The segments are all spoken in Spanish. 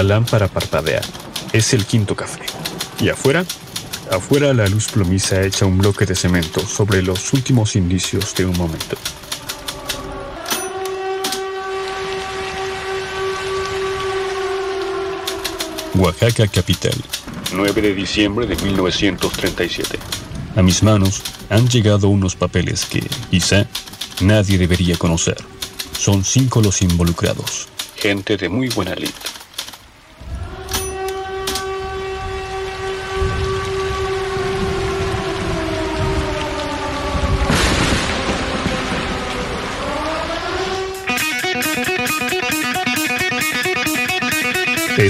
La lámpara parpadea. Es el quinto café. ¿Y afuera? Afuera la luz plomiza echa un bloque de cemento sobre los últimos indicios de un momento. Oaxaca capital. 9 de diciembre de 1937. A mis manos han llegado unos papeles que, quizá, nadie debería conocer. Son cinco los involucrados. Gente de muy buena lid.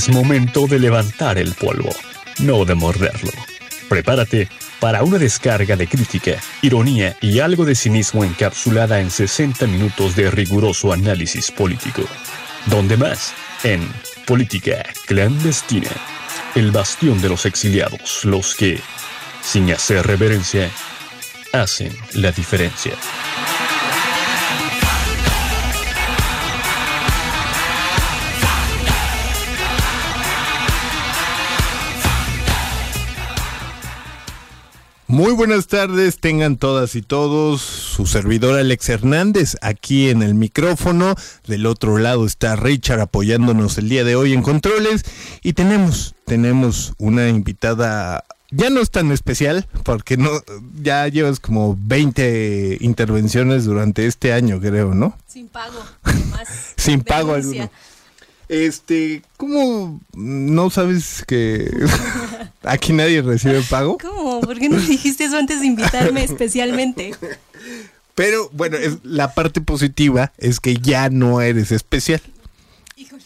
Es momento de levantar el polvo, no de morderlo. Prepárate para una descarga de crítica, ironía y algo de cinismo encapsulada en 60 minutos de riguroso análisis político. ¿Dónde más? En Política Clandestina, el bastión de los exiliados, los que, sin hacer reverencia, hacen la diferencia. Muy buenas tardes, tengan todas y todos. Su servidor Alex Hernández aquí en el micrófono. Del otro lado está Richard apoyándonos el día de hoy en controles. Y tenemos, tenemos una invitada. Ya no es tan especial, porque no, ya llevas como 20 intervenciones durante este año, creo, ¿no? Sin pago. Sin pago alguno. Este, ¿cómo no sabes que aquí nadie recibe pago? ¿Cómo? ¿Por qué no dijiste eso antes de invitarme especialmente? Pero bueno, es, la parte positiva es que ya no eres especial. Híjole.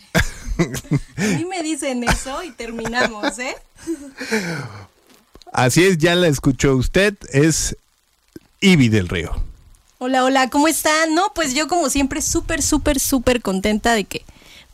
A mí me dicen eso y terminamos, ¿eh? Así es, ya la escuchó usted, es Ibi del Río. Hola, hola, ¿cómo están? No, pues yo como siempre súper, súper, súper contenta de que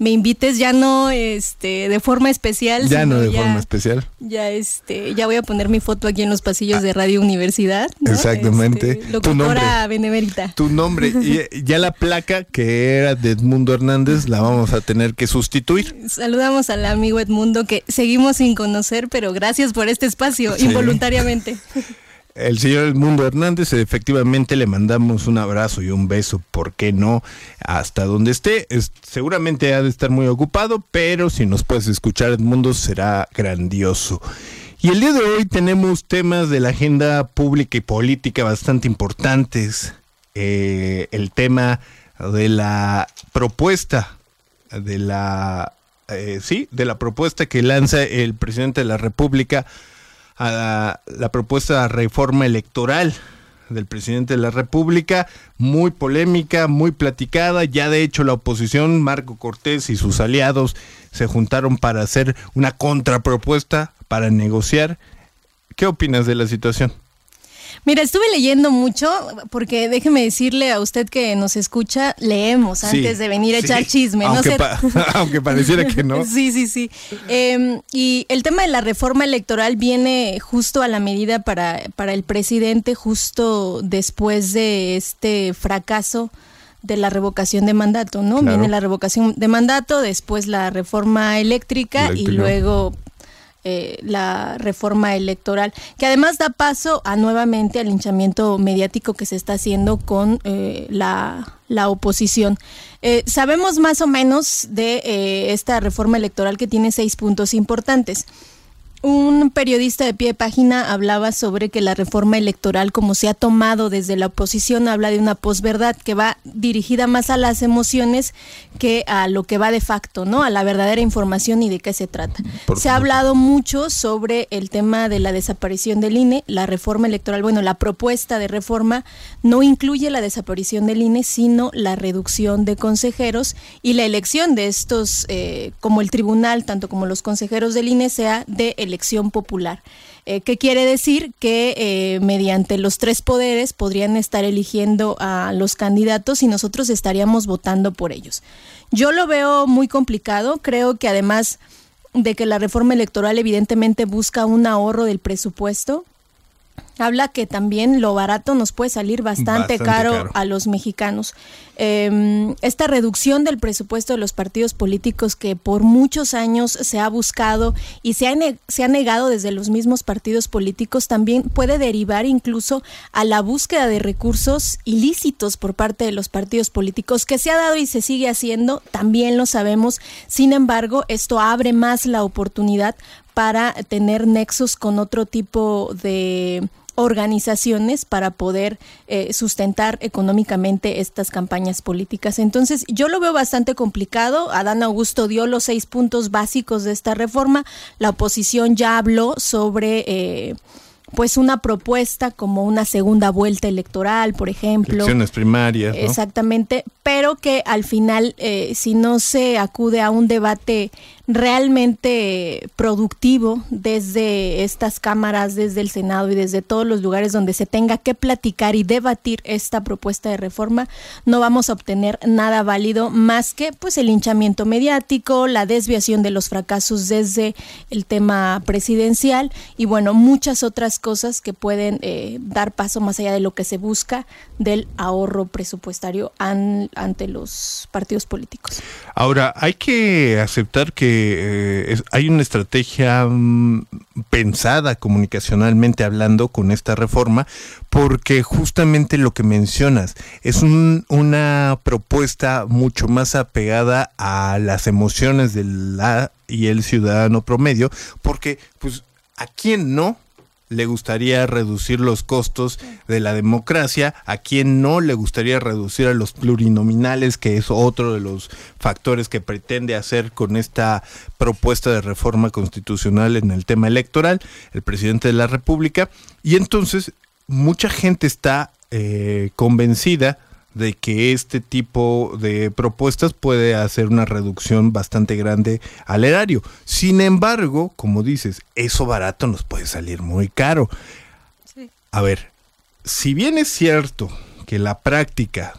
me invites ya no este de forma especial. Ya no de forma especial. Ya este, ya voy a poner mi foto aquí en los pasillos de Radio Universidad. Exactamente. Este, locutora benemérita. Tu nombre. y ya la placa que era de Edmundo Hernández la vamos a tener que sustituir. Saludamos al amigo Edmundo que seguimos sin conocer, pero gracias por este espacio, involuntariamente. el señor Edmundo Hernández, efectivamente le mandamos un abrazo y un beso, ¿por qué no? Hasta donde esté, seguramente ha de estar muy ocupado, pero si nos puedes escuchar Edmundo será grandioso. Y el día de hoy tenemos temas de la agenda pública y política bastante importantes. Eh, el tema de la propuesta, de la, eh, sí, de la propuesta que lanza el presidente de la República a la, propuesta de reforma electoral del presidente de la República, muy polémica, muy platicada. Ya de hecho la oposición, Marco Cortés y sus aliados se juntaron para hacer una contrapropuesta, para negociar. ¿Qué opinas de la situación? Mira, estuve leyendo mucho porque déjeme decirle a usted que nos escucha, leemos antes de venir a echar chisme. Aunque, aunque, pareciera que no. sí, sí, sí. Em, y el tema de la reforma electoral viene justo a la medida para, para el presidente, justo después de este fracaso de la revocación de mandato, ¿no? Viene la revocación de mandato, después la reforma eléctrica. y luego eh, la reforma electoral, que además da paso a nuevamente al linchamiento mediático que se está haciendo con eh, la, la, oposición. Eh, sabemos más o menos de esta reforma electoral que tiene seis puntos importantes. Un periodista de pie de página hablaba sobre que la reforma electoral, como se ha tomado desde la oposición, habla de una posverdad que va dirigida más a las emociones que a lo que va de facto, ¿no? A la verdadera información y de qué se trata. se ha hablado mucho sobre el tema de la desaparición del INE, la reforma electoral, bueno, la propuesta de reforma no incluye la desaparición del INE, sino la reducción de consejeros y la elección de estos, eh, como el tribunal, tanto como los consejeros del INE, sea de el elección popular. Eh, ¿Qué quiere decir? Que eh, mediante los tres poderes podrían estar eligiendo a los candidatos y nosotros estaríamos votando por ellos. Yo lo veo muy complicado, creo que además de que la reforma electoral evidentemente busca un ahorro del presupuesto, habla que también lo barato nos puede salir bastante, caro, a los mexicanos. Em, esta reducción del presupuesto de los partidos políticos que por muchos años se ha buscado y se ha, se ha negado desde los mismos partidos políticos también puede derivar incluso a la búsqueda de recursos ilícitos por parte de los partidos políticos que se ha dado y se sigue haciendo, también lo sabemos. Sin embargo, esto abre más la oportunidad para tener nexos con otro tipo de organizaciones para poder eh, sustentar económicamente estas campañas políticas. Entonces, yo lo veo bastante complicado. Adán Augusto dio los seis puntos básicos de esta reforma. La oposición ya habló sobre... Eh, pues una propuesta como una segunda vuelta electoral, por ejemplo. Elecciones primarias. Exactamente, pero que al final, eh, si no se acude a un debate realmente productivo desde estas cámaras, desde el Senado y desde todos los lugares donde se tenga que platicar y debatir esta propuesta de reforma, no vamos a obtener nada válido más que pues el hinchamiento mediático, la desviación de los fracasos desde el tema presidencial y bueno, muchas otras cosas que pueden eh, dar paso más allá de lo que se busca del ahorro presupuestario ante los partidos políticos. Ahora, hay que aceptar que eh, hay una estrategia mm, pensada comunicacionalmente hablando con esta reforma, porque justamente lo que mencionas es una propuesta mucho más apegada a las emociones de la y el ciudadano promedio, porque pues a quién no le gustaría reducir los costos de la democracia, a quien no le gustaría reducir a los plurinominales, que es otro de los factores que pretende hacer con esta propuesta de reforma constitucional en el tema electoral, el presidente de la República. Y entonces mucha gente está eh, convencida de que este tipo de propuestas puede hacer una reducción bastante grande al erario. Sin embargo, como dices, eso barato nos puede salir muy caro. A ver, si bien es cierto que la práctica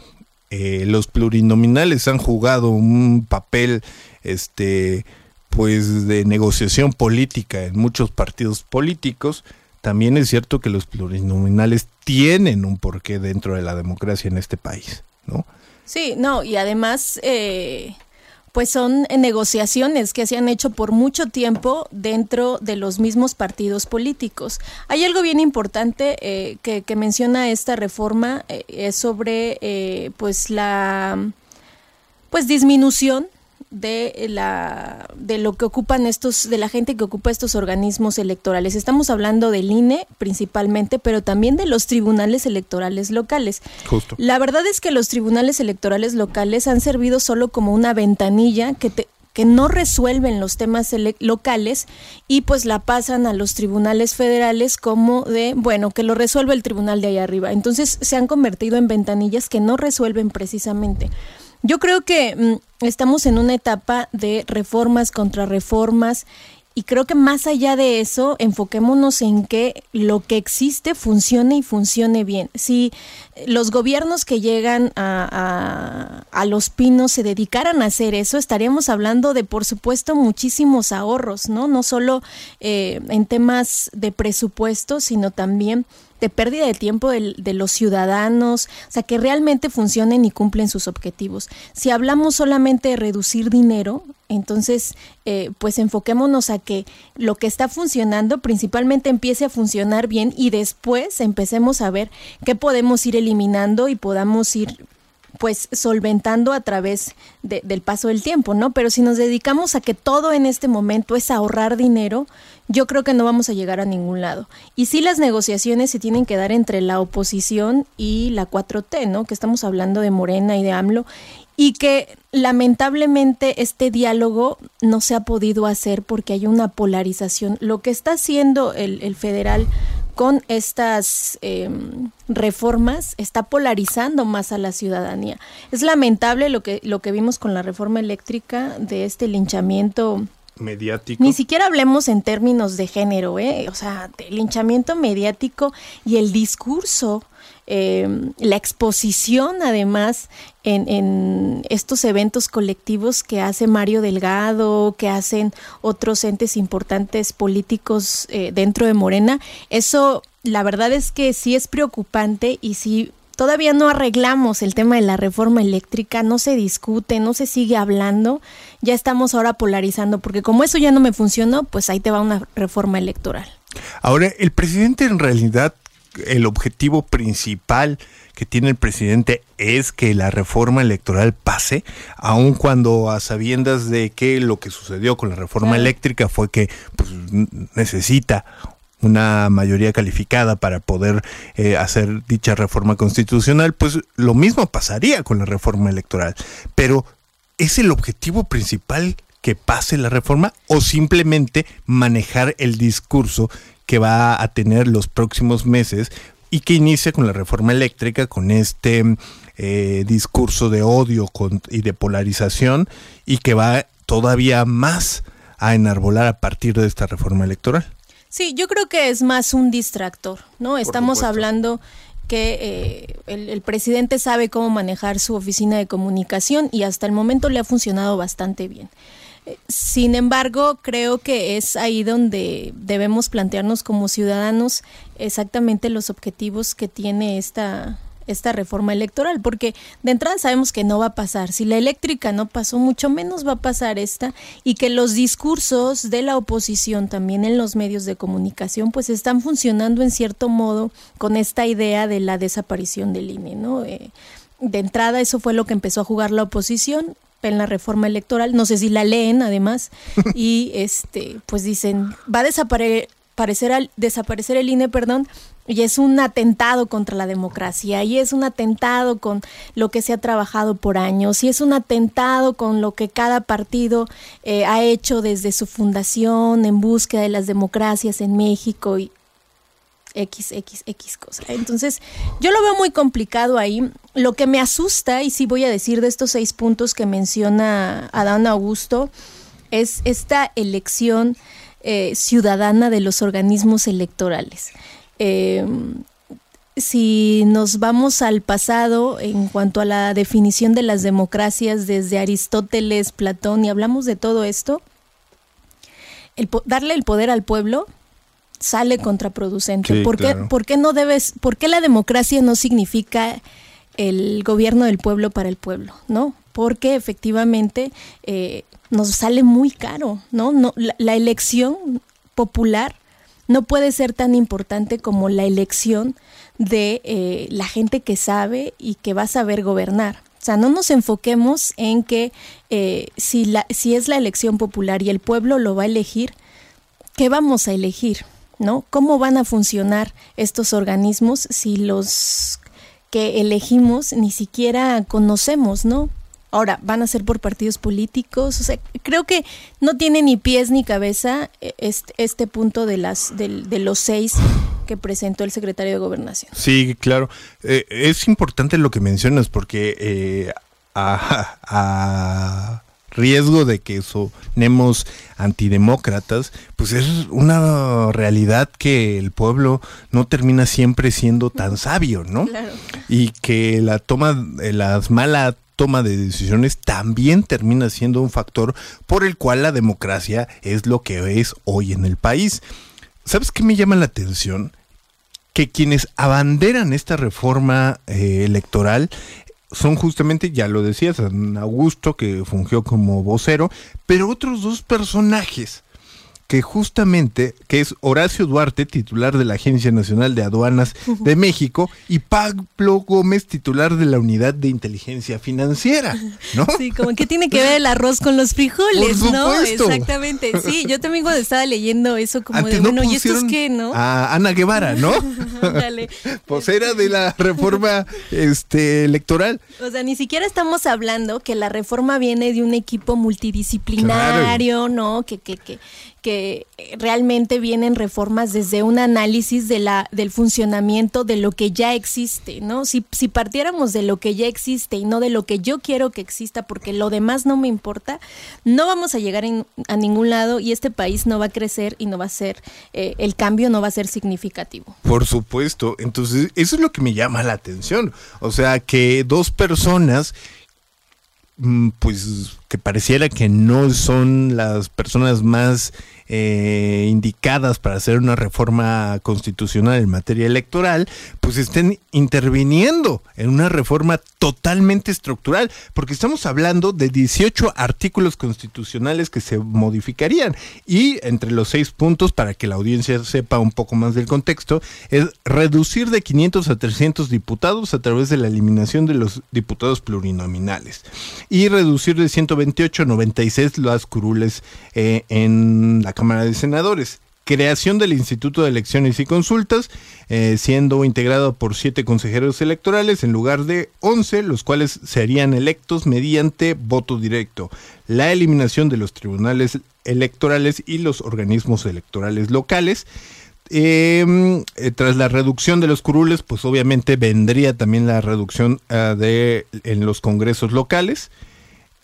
eh, los plurinominales han jugado un papel este pues de negociación política en muchos partidos políticos, también es cierto que los plurinominales tienen un porqué dentro de la democracia en este país, ¿no? Sí, no, y además, eh, pues son negociaciones que se han hecho por mucho tiempo dentro de los mismos partidos políticos. Hay algo bien importante eh, que, menciona esta reforma, eh, es sobre pues la pues disminución de la de lo que ocupan estos de la gente que ocupa estos organismos electorales. Estamos hablando del INE principalmente, pero también de los tribunales electorales locales. Justo. La verdad es que los tribunales electorales locales han servido solo como una ventanilla que que no resuelven los temas locales y pues la pasan a los tribunales federales como de, bueno, que lo resuelve el tribunal de ahí arriba. Entonces se han convertido en ventanillas que no resuelven precisamente. Yo creo que mm, estamos en una etapa de reformas contra reformas y creo que más allá de eso, enfoquémonos en que lo que existe funcione y funcione bien. Si los gobiernos que llegan a, a, los pinos se dedicaran a hacer eso, estaríamos hablando de, por supuesto, muchísimos ahorros, ¿no? No solo eh, en temas de presupuesto, sino también de pérdida de tiempo de, de, los ciudadanos, o sea, que realmente funcionen y cumplen sus objetivos. Si hablamos solamente de reducir dinero, entonces, eh, pues enfoquémonos a que lo que está funcionando principalmente empiece a funcionar bien y después empecemos a ver qué podemos ir eliminando y podamos ir pues solventando a través del paso del tiempo, ¿no? Pero si nos dedicamos a que todo en este momento es ahorrar dinero, yo creo que no vamos a llegar a ningún lado. Y sí las negociaciones se tienen que dar entre la oposición y la 4T, ¿no? Que estamos hablando de Morena y de AMLO y que lamentablemente este diálogo no se ha podido hacer porque hay una polarización. Lo que está haciendo el, federal con estas em, reformas está polarizando más a la ciudadanía. Es lamentable lo que, lo que vimos con la reforma eléctrica de este linchamiento mediático. Ni siquiera hablemos en términos de género, ¿eh? o sea, del linchamiento mediático y el discurso eh, la exposición además en, estos eventos colectivos que hace Mario Delgado, que hacen otros entes importantes políticos eh, dentro de Morena, eso la verdad es que sí es preocupante y si todavía no arreglamos el tema de la reforma eléctrica, no se discute, no se sigue hablando, ya estamos ahora polarizando, porque como eso ya no me funcionó, pues ahí te va una reforma electoral. Ahora, el presidente en realidad, el objetivo principal que tiene el presidente es que la reforma electoral pase, aun cuando a sabiendas de que lo que sucedió con la reforma eléctrica fue que pues, necesita una mayoría calificada para poder eh, hacer dicha reforma constitucional, pues lo mismo pasaría con la reforma electoral. Pero ¿es el objetivo principal que pase la reforma o simplemente manejar el discurso que va a tener los próximos meses y que inicia con la reforma eléctrica, con este eh, discurso de odio y de polarización y que va todavía más a enarbolar a partir de esta reforma electoral? Sí, yo creo que es más un distractor, ¿no? Estamos hablando que eh, el, presidente sabe cómo manejar su oficina de comunicación y hasta el momento le ha funcionado bastante bien. Sin embargo, creo que es ahí donde debemos plantearnos como ciudadanos exactamente los objetivos que tiene esta, esta reforma electoral, porque de entrada sabemos que no va a pasar. Si la eléctrica no pasó, mucho menos va a pasar esta, y que los discursos de la oposición también en los medios de comunicación, pues están funcionando en cierto modo con esta idea de la desaparición del INE, ¿no? Eh, de entrada, eso fue lo que empezó a jugar la oposición en la reforma electoral, no sé si la leen además, y este, pues dicen, va a desaparecer parecer desaparecer el INE, perdón, y es un atentado contra la democracia, y es un atentado con lo que se ha trabajado por años, y es un atentado con lo que cada partido eh, ha hecho desde su fundación en búsqueda de las democracias en México y X, X, X cosa. Entonces, yo lo veo muy complicado ahí. Lo que me asusta, y sí voy a decir de estos seis puntos que menciona Adán Augusto, es esta elección eh, ciudadana de los organismos electorales. Eh, si nos vamos al pasado en cuanto a la definición de las democracias desde Aristóteles, Platón y hablamos de todo esto, el darle el poder al pueblo sale contraproducente. ¿Por, qué, no debes, ¿Por qué la democracia no significa el gobierno del pueblo para el pueblo? ¿No? Porque efectivamente eh, nos sale muy caro, ¿no? no la elección popular no puede ser tan importante como la elección de eh, la gente que sabe y que va a saber gobernar. O sea, no nos enfoquemos en que eh, si, la, si es la elección popular y el pueblo lo va a elegir, ¿qué vamos a elegir? ¿No? ¿Cómo van a funcionar estos organismos si los que elegimos ni siquiera conocemos, ¿no? Ahora, van a ser por partidos políticos. O sea, creo que no tiene ni pies ni cabeza eh, este, punto de, las, de, los seis que presentó el secretario de Gobernación. Sí, claro. Eh, es importante lo que mencionas porque eh, a, riesgo de que sonemos antidemócratas, pues es una realidad que el pueblo no termina siempre siendo tan sabio, ¿no? Claro. Y que la toma, las malas toma de decisiones también termina siendo un factor por el cual la democracia es lo que es hoy en el país. ¿Sabes qué me llama la atención? Que quienes abanderan esta reforma eh, electoral son justamente, ya lo decías, Augusto, que fungió como vocero, pero otros dos personajes que justamente, que es Horacio Duarte, titular de la Agencia Nacional de Aduanas de México, y Pablo Gómez, titular de la Unidad de Inteligencia Financiera, ¿no? Sí, como que tiene que ver el arroz con los frijoles, ¿no? Exactamente. Sí, yo también cuando estaba leyendo eso como de, bueno, ¿y esto es qué, no? A Ana Guevara, ¿no? Dale. pues era de la reforma este, electoral. O sea, ni siquiera estamos hablando que la reforma viene de un equipo multidisciplinario, ¿no? Que, que, que, que realmente vienen reformas desde un análisis de la, del funcionamiento de lo que ya existe, ¿no? Si, si partiéramos de lo que ya existe y no de lo que yo quiero que exista, porque lo demás no me importa, no vamos a llegar a ningún lado y este país no va a crecer y no va a ser, eh, el cambio no va a ser significativo. Por supuesto, entonces eso es lo que me llama la atención, o sea, que dos personas pues que pareciera que no son las personas más eh, indicadas para hacer una reforma constitucional en materia electoral, pues estén interviniendo en una reforma totalmente estructural, porque estamos hablando de 18 artículos constitucionales que se modificarían. Y entre los seis puntos, para que la audiencia sepa un poco más del contexto, es reducir de 500 a 300 diputados a través de la eliminación de los diputados plurinominales y reducir de 128 a 96 las curules eh, en la Cámara de Senadores. Creación del Instituto de Elecciones y Consultas, eh, siendo integrado por siete consejeros electorales en lugar de once, los cuales serían electos mediante voto directo. La eliminación de los tribunales electorales y los organismos electorales locales. Em, eh, tras la reducción de los curules, pues obviamente vendría también la reducción uh, de en los congresos locales.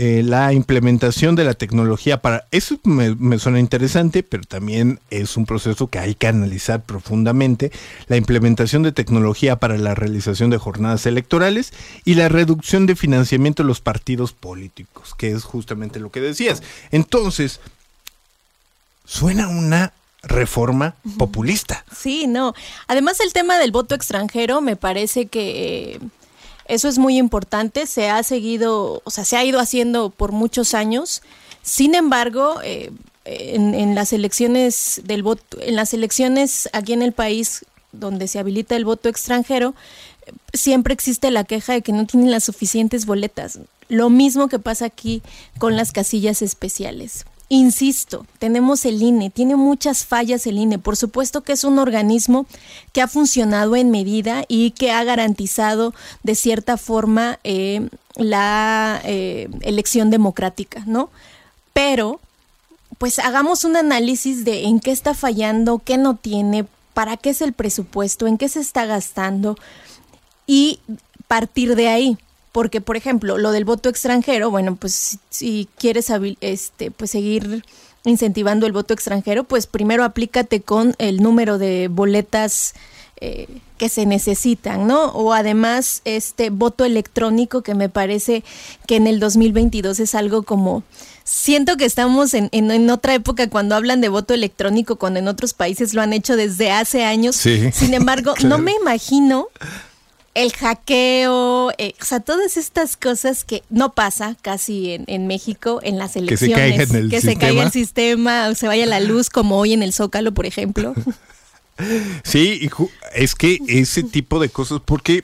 Eh, la implementación de la tecnología para eso me, me, suena interesante pero también es un proceso que hay que analizar profundamente la implementación de tecnología para la realización de jornadas electorales y la reducción de financiamiento de los partidos políticos que es justamente lo que decías. Entonces suena una reforma populista. Sí no. Además el tema del voto extranjero me parece que eh eso es muy importante, se ha seguido, o sea, se ha ido haciendo por muchos años. Sin embargo, eh, en, en, las elecciones del voto, en las elecciones aquí en el país donde se habilita el voto extranjero, siempre existe la queja de que no tienen las suficientes boletas. Lo mismo que pasa aquí con las casillas especiales. Insisto, tenemos el INE, tiene muchas fallas el INE. Por supuesto que es un organismo que ha funcionado en medida y que ha garantizado de cierta forma eh, la eh, elección democrática, ¿no? Pero, pues hagamos un análisis de en qué está fallando, qué no tiene, para qué es el presupuesto, en qué se está gastando y partir de ahí porque por ejemplo lo del voto extranjero bueno pues si quieres este pues seguir incentivando el voto extranjero pues primero aplícate con el número de boletas eh, que se necesitan, ¿no? O además este voto electrónico que me parece que en el 2022 es algo como siento que estamos en, en, en, otra época cuando hablan de voto electrónico, cuando en otros países lo han hecho desde hace años. Sí, Sin embargo, claro. no me imagino el hackeo, eh, o sea, todas estas cosas que no pasa casi en, en México en las elecciones. Que se caiga, en el que sistema. se caiga el sistema o se vaya la luz como hoy en el Zócalo, por ejemplo. Sí, es que ese tipo de cosas, porque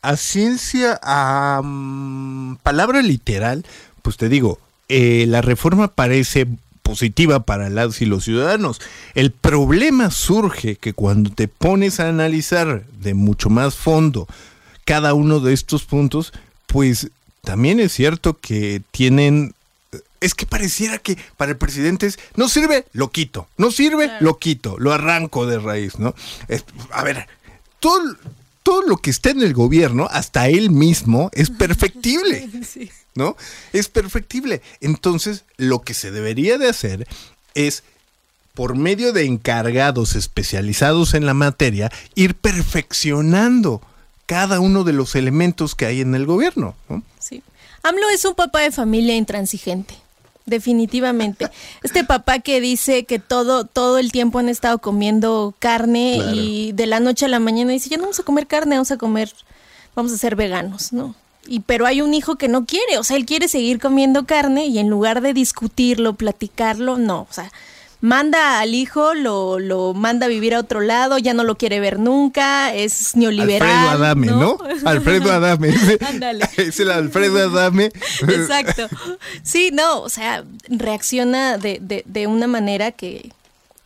a ciencia, a um, palabra literal, pues te digo, eh, la reforma parece positiva para las y los ciudadanos. El problema surge que cuando te pones a analizar de mucho más fondo cada uno de estos puntos, pues también es cierto que tienen es que pareciera que para el presidente es, no sirve, lo quito, no sirve, claro. lo quito, lo arranco de raíz, ¿no? Es, a ver, todo, todo lo que está en el gobierno, hasta él mismo, es perfectible. sí. ¿No? Es perfectible. Entonces, lo que se debería de hacer es, por medio de encargados especializados en la materia, ir perfeccionando cada uno de los elementos que hay en el gobierno. ¿no? Sí. AMLO es un papá de familia intransigente. Definitivamente. Este papá que dice que todo, todo el tiempo han estado comiendo carne claro. y de la noche a la mañana dice, ya no vamos a comer carne, vamos a comer, vamos a ser veganos, ¿no? Y pero hay un hijo que no quiere, o sea, él quiere seguir comiendo carne y en lugar de discutirlo, platicarlo, no, o sea, manda al hijo, lo, lo manda a vivir a otro lado, ya no lo quiere ver nunca, es neoliberal. Alfredo Adame, ¿no? ¿no? Alfredo Adame. Ándale. es el Alfredo Adame. Exacto. Sí, no, o sea, reacciona de, de, de una manera que,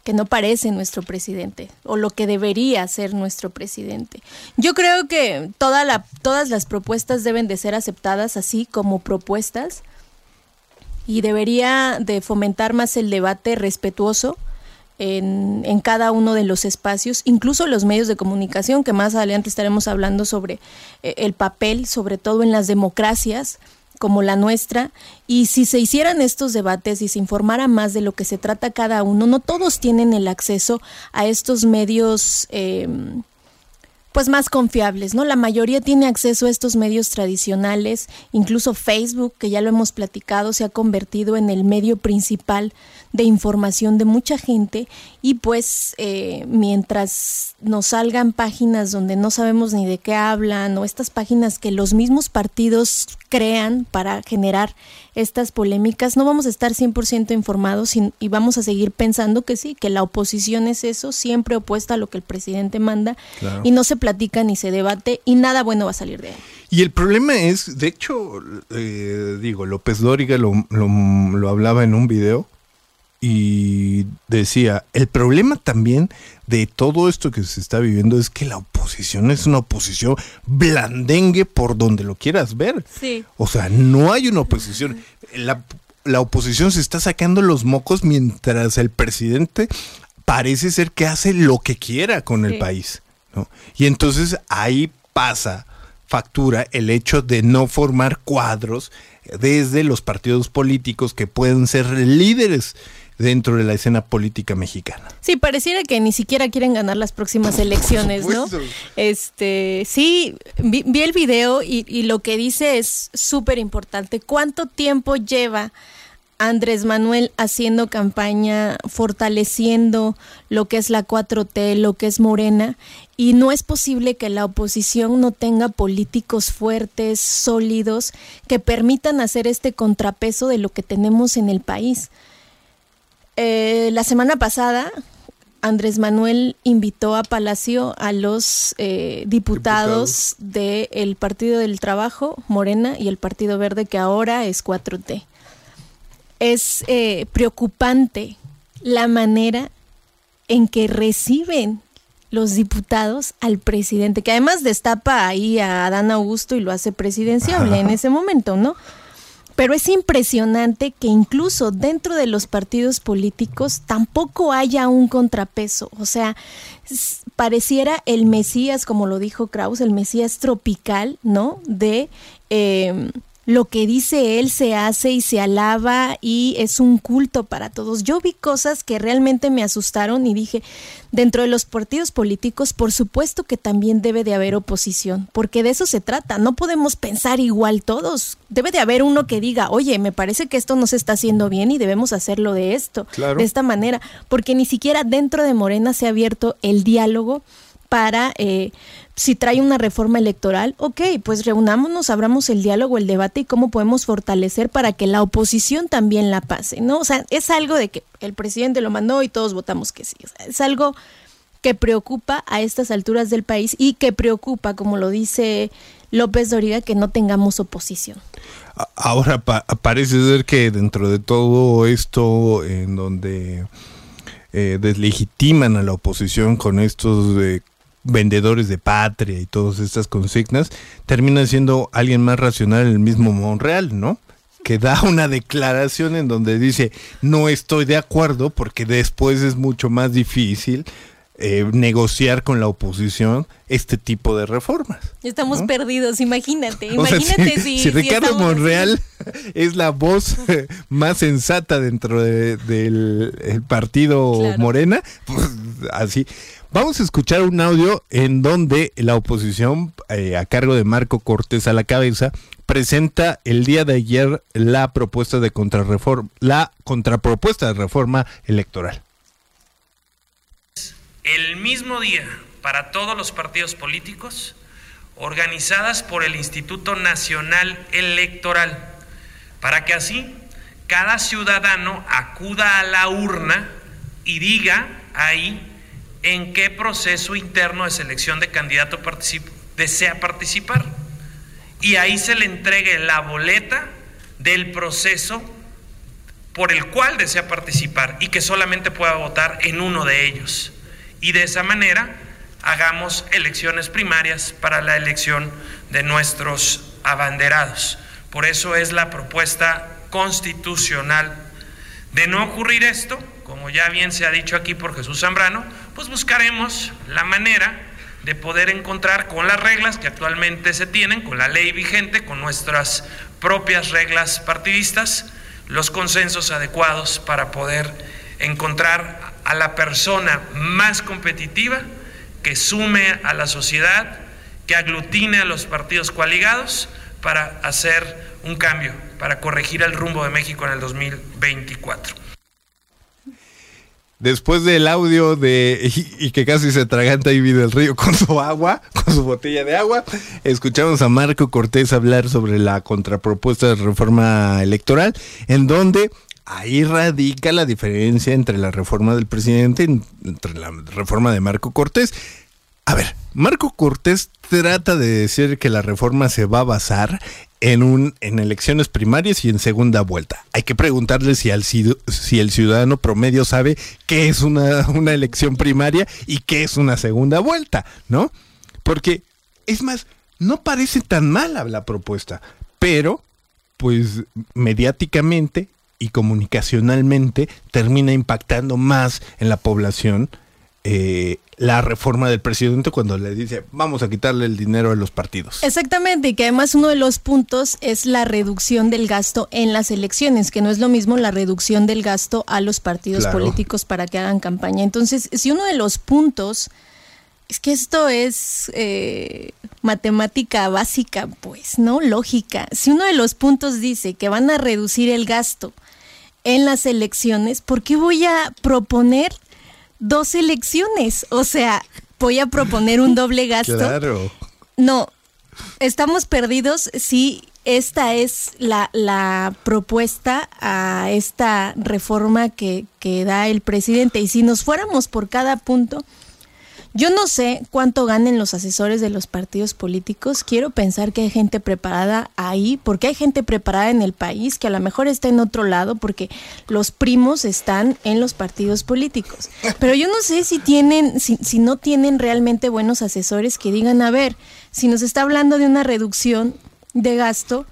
que no parece nuestro presidente o lo que debería ser nuestro presidente. Yo creo que toda la, todas las propuestas deben de ser aceptadas así como propuestas y debería de fomentar más el debate respetuoso en, cada uno de los espacios, incluso los medios de comunicación, que más adelante estaremos hablando sobre eh, el papel, sobre todo en las democracias, como la nuestra y si se hicieran estos debates y se informara más de lo que se trata cada uno, no todos tienen el acceso a estos medios eh, pues más confiables, ¿no? La mayoría tiene acceso a estos medios tradicionales, incluso Facebook, que ya lo hemos platicado, se ha convertido en el medio principal de información de mucha gente y pues eh, mientras nos salgan páginas donde no sabemos ni de qué hablan o estas páginas que los mismos partidos crean para generar estas polémicas, no vamos a estar 100% informados y, y, vamos a seguir pensando que sí, que la oposición es eso, siempre opuesta a lo que el presidente manda y no se platica ni se debate y nada bueno va a salir de ahí. Y el problema es, de hecho, eh, digo, López Dóriga lo, lo, lo hablaba en un video y decía, el problema también de todo esto que se está viviendo es que la oposición es una oposición blandengue por donde lo quieras ver. Sí. O sea, no hay una oposición. La, la oposición se está sacando los mocos mientras el presidente parece ser que hace lo que quiera con el país. ¿no? Y entonces ahí pasa factura el hecho de no formar cuadros desde los partidos políticos que pueden ser líderes dentro de la escena política mexicana. Sí, pareciera que ni siquiera quieren ganar las próximas elecciones, ¿no? Este, sí, vi, vi el video y, y lo que dice es súper importante. ¿Cuánto tiempo lleva Andrés Manuel haciendo campaña, fortaleciendo lo que es la 4T, lo que es Morena? Y no es posible que la oposición no tenga políticos fuertes, sólidos, que permitan hacer este contrapeso de lo que tenemos en el país. Eh, la semana pasada, Andrés Manuel invitó a Palacio a los eh, diputados, del Partido del Trabajo, Morena, y el Partido Verde, que ahora es 4T. Es eh, preocupante la manera en que reciben los diputados al presidente, que además destapa ahí a Adán Augusto y lo hace presidenciable en ese momento, ¿no? Pero es impresionante que incluso dentro de los partidos políticos tampoco haya un contrapeso. O sea, pareciera el Mesías, como lo dijo Kraus, el Mesías tropical, ¿no? De eh, lo que dice él se hace y se alaba y es un culto para todos. Yo vi cosas que realmente me asustaron y dije, dentro de los partidos políticos, por supuesto que también debe de haber oposición, porque de eso se trata. No podemos pensar igual todos. Debe de haber uno que diga, oye, me parece que esto no se está haciendo bien y debemos hacerlo de esto, Claro. de esta manera, porque ni siquiera dentro de Morena se ha abierto el diálogo para eh, si trae una reforma electoral, ok, pues reunámonos, abramos el diálogo, el debate y cómo podemos fortalecer para que la oposición también la pase, ¿no? O sea, es algo de que el presidente lo mandó y todos votamos que sí. Es algo que preocupa a estas alturas del país y que preocupa, como lo dice López Doriga, que no tengamos oposición. Ahora pa- parece ser que dentro de todo esto en donde eh, deslegitiman a la oposición con estos eh, vendedores de patria y todas estas consignas, termina siendo alguien más racional el mismo Monreal, ¿no? Que da una declaración en donde dice no estoy de acuerdo porque después es mucho más difícil eh, negociar con la oposición este tipo de reformas. Estamos ¿No? perdidos, imagínate, O sea, imagínate si, si, si Ricardo así. Monreal es la voz más sensata dentro de- del el partido Claro. Morena, pues así. Vamos a escuchar un audio en donde la oposición, eh, a cargo de Marco Cortés a la cabeza, presenta el día de ayer la propuesta de contrarreforma, la contrapropuesta de reforma electoral. el mismo día para todos los partidos políticos organizadas por el Instituto Nacional Electoral, para que así cada ciudadano acuda a la urna y diga ahí en qué proceso interno de selección de candidato desea participar. Y ahí se le entregue la boleta del proceso por el cual desea participar y que solamente pueda votar en uno de ellos. Y de esa manera hagamos elecciones primarias para la elección de nuestros abanderados. Por eso es la propuesta constitucional. De no ocurrir esto, como ya bien se ha dicho aquí por Jesús Zambrano, pues buscaremos la manera de poder encontrar con las reglas que actualmente se tienen, con la ley vigente, con nuestras propias reglas partidistas, los consensos adecuados para poder encontrar a la persona más competitiva que sume a la sociedad, que aglutine a los partidos coaligados para hacer un cambio, para corregir el rumbo de México en el 2024. Después del audio de y, que casi se traganta Ivy del Río con su agua, con su botella de agua, escuchamos a Marco Cortés hablar sobre la contrapropuesta de reforma electoral, en donde ahí radica la diferencia entre la reforma del presidente, entre la reforma de Marco Cortés. A ver, Marco Cortés trata de decir que la reforma se va a basar en, un, en elecciones primarias y en segunda vuelta. Hay que preguntarle si, al, si el ciudadano promedio sabe qué es una, una elección primaria y qué es una segunda vuelta, ¿no? Porque, es más, no parece tan mala la propuesta, pero, pues, mediáticamente y comunicacionalmente termina impactando más en la población eh, la reforma del presidente cuando le dice vamos a quitarle el dinero a los partidos. Exactamente, y que además uno de los puntos es la reducción del gasto en las elecciones, que no es lo mismo la reducción del gasto a los partidos políticos para que hagan campaña. Entonces, si uno de los puntos, es que esto es eh, matemática básica, pues, ¿no? Lógica. Si uno de los puntos dice que van a reducir el gasto en las elecciones, ¿por qué voy a proponer dos elecciones. O sea, voy a proponer un doble gasto. Claro. No, estamos perdidos si esta es la, la propuesta a esta reforma que, que da el presidente. Y si nos fuéramos por cada punto, yo no sé cuánto ganen los asesores de los partidos políticos. Quiero pensar que hay gente preparada ahí, porque hay gente preparada en el país que a lo mejor está en otro lado, porque los primos están en los partidos políticos. Pero yo no sé si tienen, si, si no tienen realmente buenos asesores que digan, a ver, si nos está hablando de una reducción de gasto,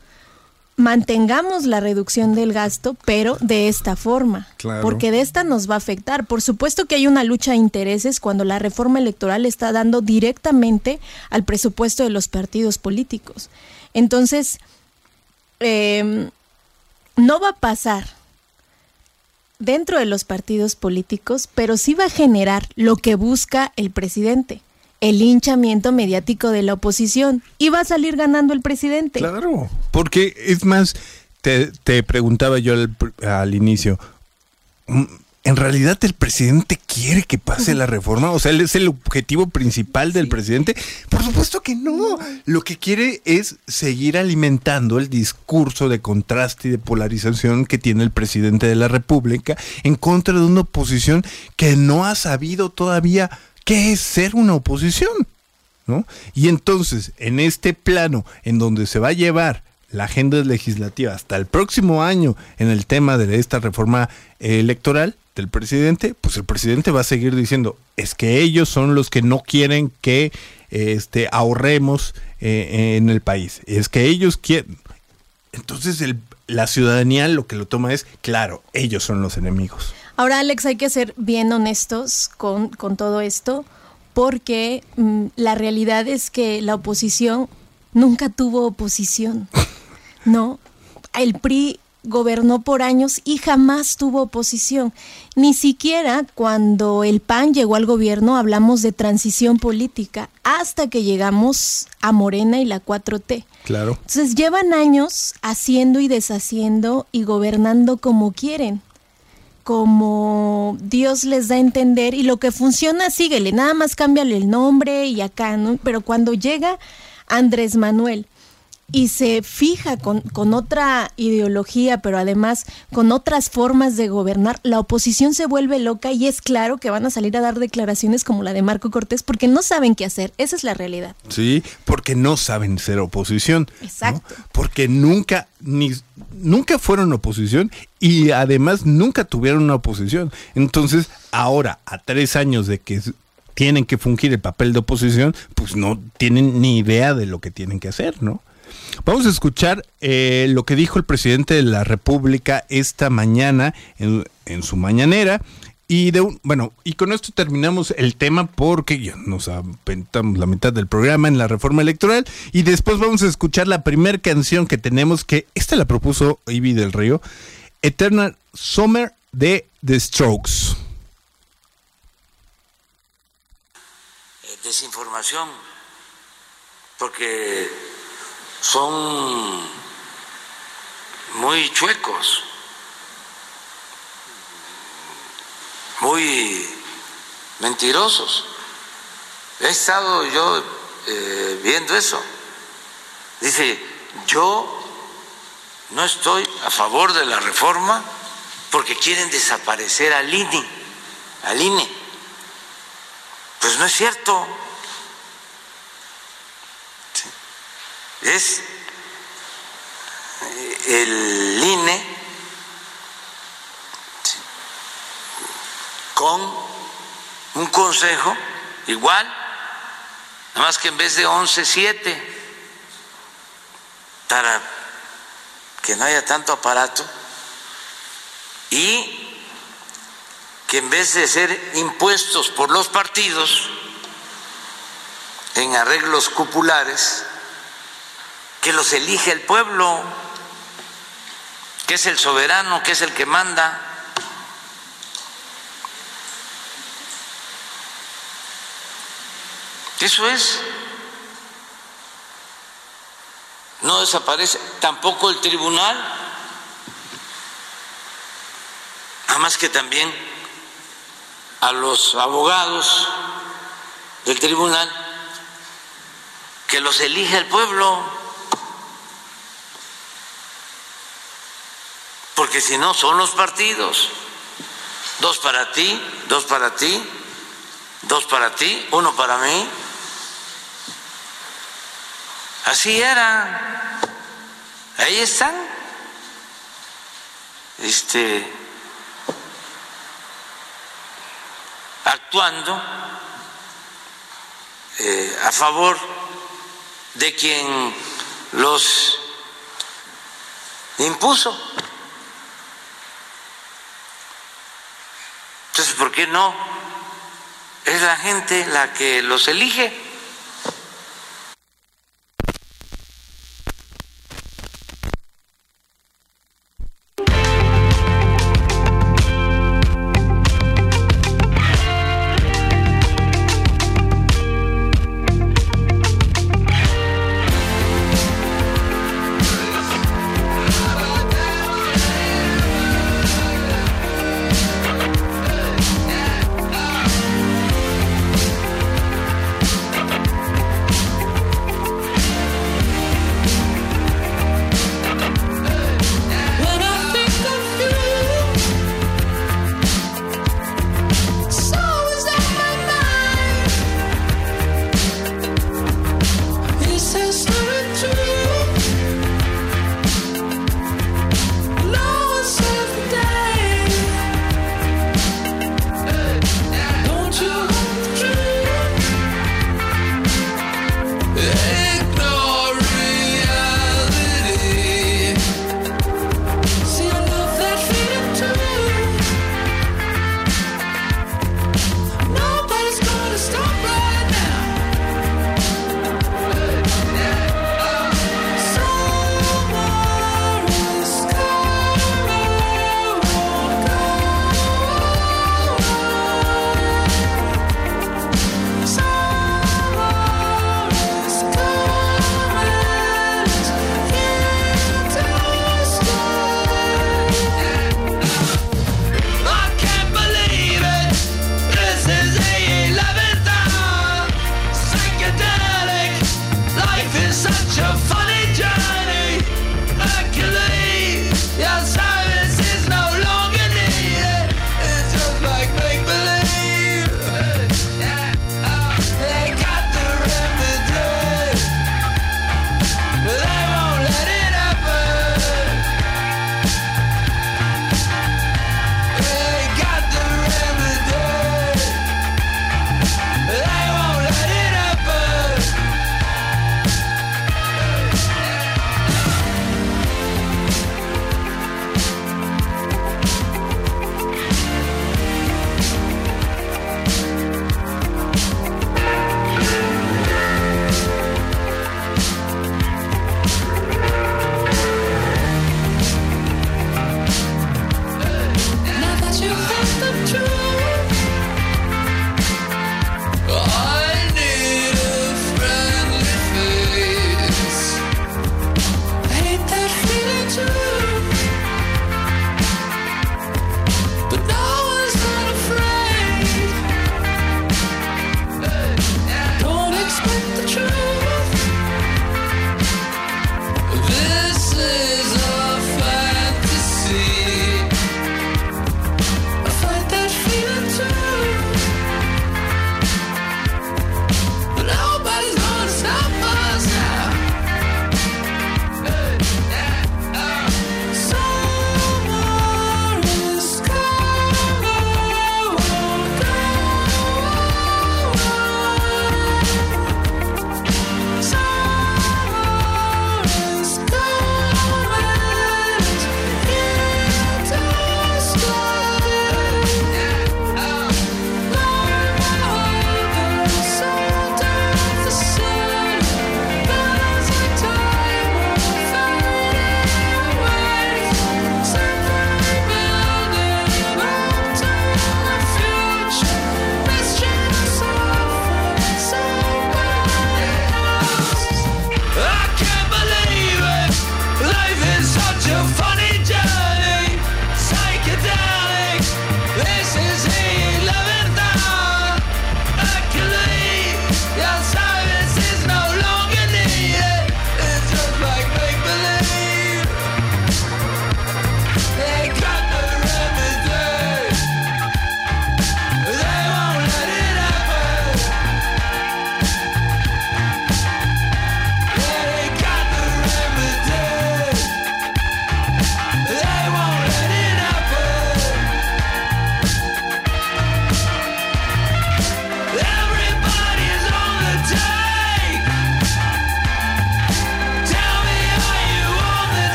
mantengamos la reducción del gasto, pero de esta forma, porque de esta nos va a afectar. Por supuesto que hay una lucha de intereses cuando la reforma electoral está dando directamente al presupuesto de los partidos políticos. Entonces, em, no va a pasar dentro de los partidos políticos, pero sí va a generar lo que busca el presidente, el hinchamiento mediático de la oposición y va a salir ganando el presidente. Claro, porque es más, te, preguntaba yo al, inicio, mm, ¿en realidad el presidente quiere que pase la reforma? O sea, ¿es el objetivo principal del presidente? Por supuesto que no. Lo que quiere es seguir alimentando el discurso de contraste y de polarización que tiene el presidente de la República en contra de una oposición que no ha sabido todavía qué es ser una oposición. ¿no? Y entonces, en este plano, en donde se va a llevar la agenda legislativa hasta el próximo año en el tema de esta reforma electoral del presidente, pues el presidente va a seguir diciendo, es que ellos son los que no quieren que este, ahorremos eh, en el país, es que ellos quieren. Entonces la ciudadanía lo que lo toma es, claro, ellos son los enemigos. Ahora, Alex, hay que ser bien honestos con, con todo esto, porque mm, la realidad es que la oposición nunca tuvo oposición. No, el PRI gobernó por años y jamás tuvo oposición. Ni siquiera cuando el PAN llegó al gobierno hablamos de transición política, hasta que llegamos a Morena y la 4T. Claro. Entonces llevan años haciendo y deshaciendo y gobernando como quieren como Dios les da a entender y lo que funciona, síguele, nada más cámbiale el nombre y acá, ¿no? Pero cuando llega Andrés Manuel y se fija con, con, otra ideología, pero además con otras formas de gobernar, la oposición se vuelve loca y es claro que van a salir a dar declaraciones como la de Marco Cortés porque no saben qué hacer. Esa es la realidad. Sí, porque no saben ser oposición. Exacto. Porque nunca, ni, nunca fueron oposición y además nunca tuvieron una oposición. Entonces, ahora, a tres años de que tienen que fungir el papel de oposición, pues no tienen ni idea de lo que tienen que hacer, ¿no? Vamos a escuchar eh, lo que dijo el presidente de la República esta mañana en, su mañanera. Y de un, bueno, y con esto terminamos el tema porque ya nos aventamos la mitad del programa en la reforma electoral y después vamos a escuchar la primera canción que tenemos que esta la propuso Ivy del Río, Eternal Summer de The Strokes. desinformación, porque son muy chuecos, muy mentirosos. He estado yo eh, viendo eso. Dice, yo no estoy a favor de la reforma porque quieren desaparecer al INE, al INE. Pues no es cierto. Es eh, el INE con un consejo igual, nada más que en vez de 11, 7, para que no haya tanto aparato y que en vez de ser impuestos por los partidos en arreglos cupulares, que los elige el pueblo, que es el soberano, que es el que manda. Eso es. No desaparece tampoco el tribunal, nada más que también a los abogados del tribunal que los elige el pueblo. Porque si no son los partidos. Dos para ti, dos para ti, dos para ti, uno para mí. Así era. Ahí están. Este actuando eh, a favor de quien los impuso. Entonces, ¿por qué no? Es la gente la que los elige.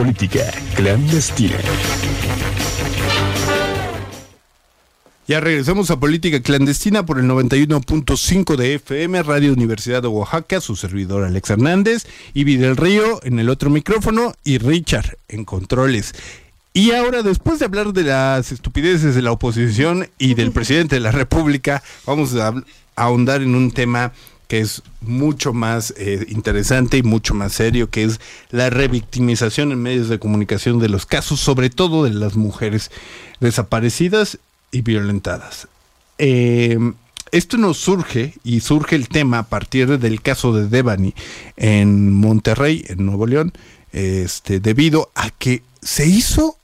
Política clandestina. Ya regresamos a Política Clandestina por el 91.5 de FM, Radio Universidad de Oaxaca, su servidor Alex Hernández, Ivy del Río en el otro micrófono y Richard en controles. Y ahora, después de hablar de las estupideces de la oposición y del presidente de la República, vamos a ahondar en un tema que es mucho más eh, interesante y mucho más serio, que es la revictimización en medios de comunicación de los casos, sobre todo de las mujeres desaparecidas y violentadas. Em, esto nos surge y surge el tema a partir del caso de Devani en Monterrey, en Nuevo León, este, debido a que se hizo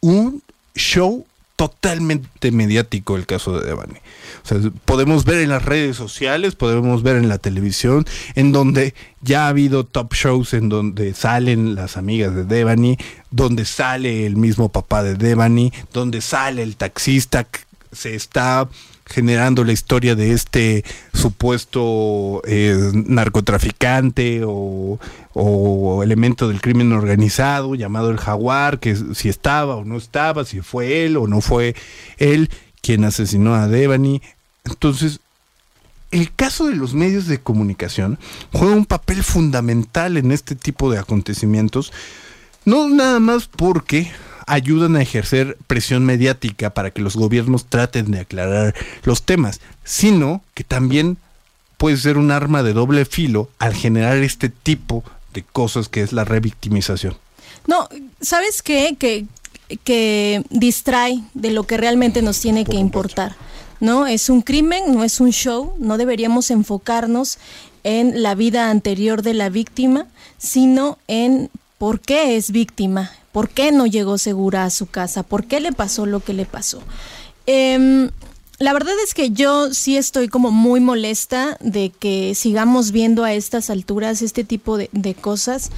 un show totalmente mediático el caso de Devani. O sea, podemos ver en las redes sociales, podemos ver en la televisión, en donde ya ha habido top shows en donde salen las amigas de Devani, donde sale el mismo papá de Devani, donde sale el taxista, se está generando la historia de este supuesto eh, narcotraficante o, o, elemento del crimen organizado llamado el jaguar, que si estaba o no estaba, si fue él o no fue él quien asesinó a Devani. Entonces, el caso de los medios de comunicación juega un papel fundamental en este tipo de acontecimientos, no nada más porque ayudan a ejercer presión mediática para que los gobiernos traten de aclarar los temas, sino que también puede ser un arma de doble filo al generar este tipo de cosas que es la revictimización. No, ¿sabes qué? Que, que distrae de lo que realmente nos tiene que importar. ¿No? Es un crimen, no es un show, no deberíamos enfocarnos en la vida anterior de la víctima, sino en por qué es víctima, por qué no llegó segura a su casa, por qué le pasó lo que le pasó. Em, la verdad es que yo sí estoy como muy molesta de que sigamos viendo a estas alturas este tipo de, cosas.